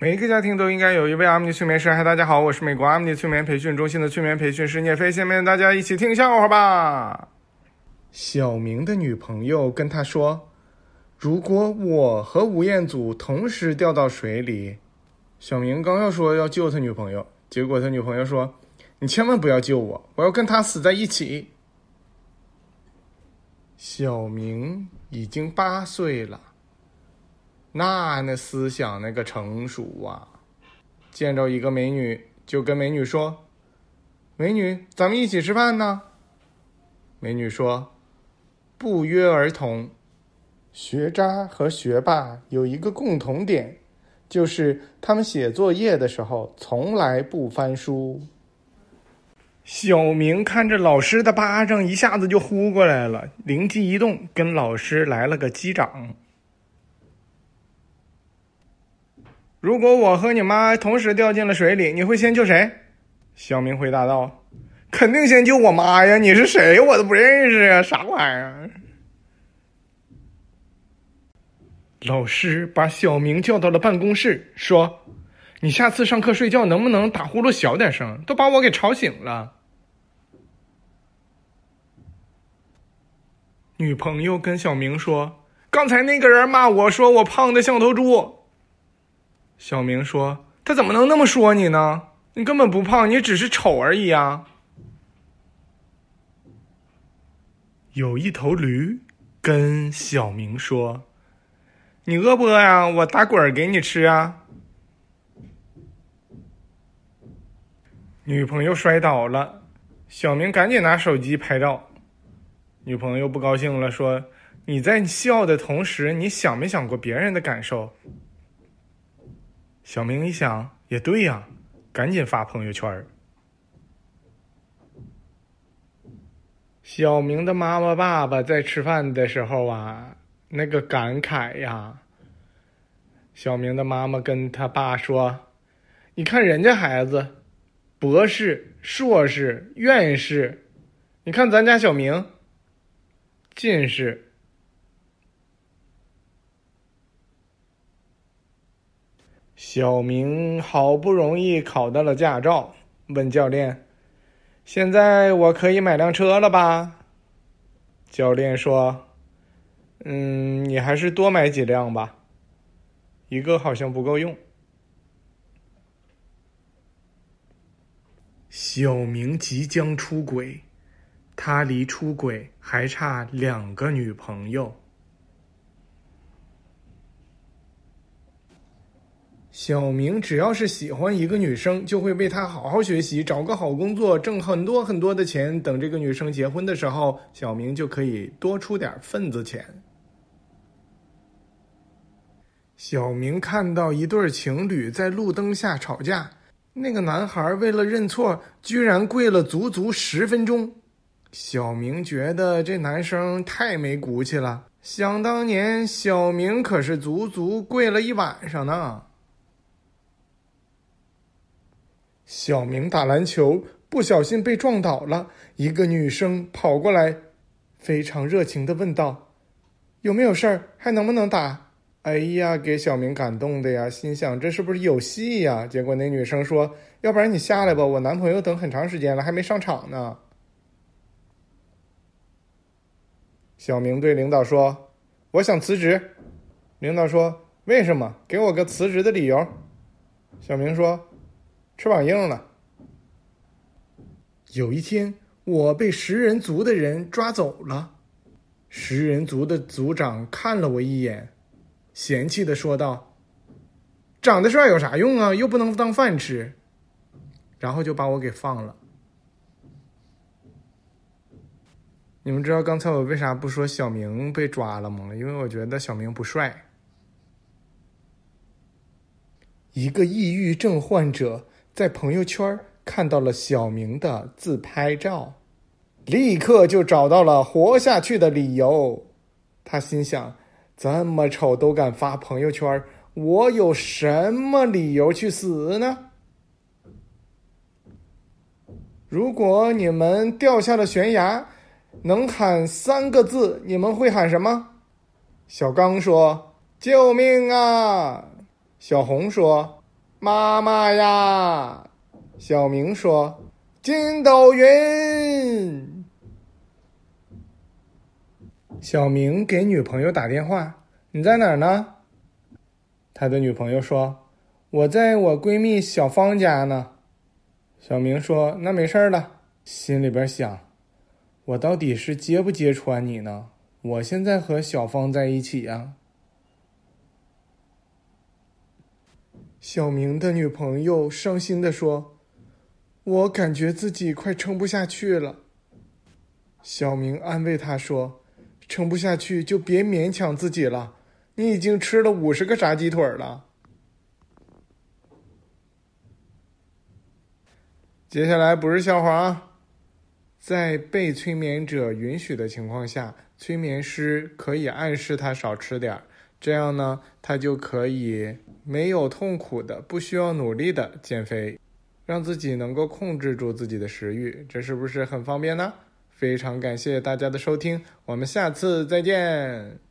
每一个家庭都应该有一位阿米尼催眠师。嗨，大家好，我是美国阿米尼催眠培训中心的催眠培训师聂飞。下面大家一起听笑话吧。小明的女朋友跟他说：“如果我和吴彦祖同时掉到水里，小明刚要说要救他女朋友，结果他女朋友说：‘你千万不要救我，我要跟他死在一起。’小明已经八岁了。”那那思想那个成熟啊！见着一个美女，就跟美女说：“美女，咱们一起吃饭呢。”美女说：“不约而同。”学渣和学霸有一个共同点，就是他们写作业的时候从来不翻书。小明看着老师的巴掌一下子就呼过来了，灵机一动，跟老师来了个击掌。如果我和你妈同时掉进了水里，你会先救谁？小明回答道：“肯定先救我妈呀！你是谁？我都不认识呀，啥玩意儿？”老师把小明叫到了办公室，说：“你下次上课睡觉能不能打呼噜小点声？都把我给吵醒了。”女朋友跟小明说：“刚才那个人骂我说我胖的像头猪。”小明说：“他怎么能那么说你呢？你根本不胖，你只是丑而已啊！”有一头驴跟小明说：“你饿不饿呀？我打滚给你吃啊！”女朋友摔倒了，小明赶紧拿手机拍照。女朋友不高兴了，说：“你在笑的同时，你想没想过别人的感受？”小明一想，也对呀，赶紧发朋友圈小明的妈妈、爸爸在吃饭的时候啊，那个感慨呀。小明的妈妈跟他爸说：“你看人家孩子，博士、硕士、院士，你看咱家小明，近视。”小明好不容易考到了驾照，问教练：“现在我可以买辆车了吧？”教练说：“嗯，你还是多买几辆吧，一个好像不够用。”小明即将出轨，他离出轨还差两个女朋友。小明只要是喜欢一个女生，就会为她好好学习，找个好工作，挣很多很多的钱。等这个女生结婚的时候，小明就可以多出点份子钱。小明看到一对情侣在路灯下吵架，那个男孩为了认错，居然跪了足足十分钟。小明觉得这男生太没骨气了。想当年，小明可是足足跪了一晚上呢。小明打篮球不小心被撞倒了，一个女生跑过来，非常热情的问道：“有没有事儿？还能不能打？”哎呀，给小明感动的呀，心想这是不是有戏呀？结果那女生说：“要不然你下来吧，我男朋友等很长时间了，还没上场呢。”小明对领导说：“我想辞职。”领导说：“为什么？给我个辞职的理由。”小明说。翅膀硬了。有一天，我被食人族的人抓走了。食人族的族长看了我一眼，嫌弃的说道：“长得帅有啥用啊？又不能当饭吃。”然后就把我给放了。你们知道刚才我为啥不说小明被抓了吗？因为我觉得小明不帅。一个抑郁症患者。在朋友圈看到了小明的自拍照，立刻就找到了活下去的理由。他心想：这么丑都敢发朋友圈，我有什么理由去死呢？如果你们掉下了悬崖，能喊三个字，你们会喊什么？小刚说：“救命啊！”小红说：“妈妈呀！小明说：“筋斗云。”小明给女朋友打电话：“你在哪儿呢？”他的女朋友说：“我在我闺蜜小芳家呢。”小明说：“那没事儿了。”心里边想：“我到底是揭不揭穿你呢？我现在和小芳在一起呀。”小明的女朋友伤心的说：“我感觉自己快撑不下去了。”小明安慰她说：“撑不下去就别勉强自己了，你已经吃了五十个炸鸡腿了。”接下来不是笑话啊，在被催眠者允许的情况下，催眠师可以暗示他少吃点儿。这样呢，他就可以没有痛苦的、不需要努力的减肥，让自己能够控制住自己的食欲，这是不是很方便呢？非常感谢大家的收听，我们下次再见。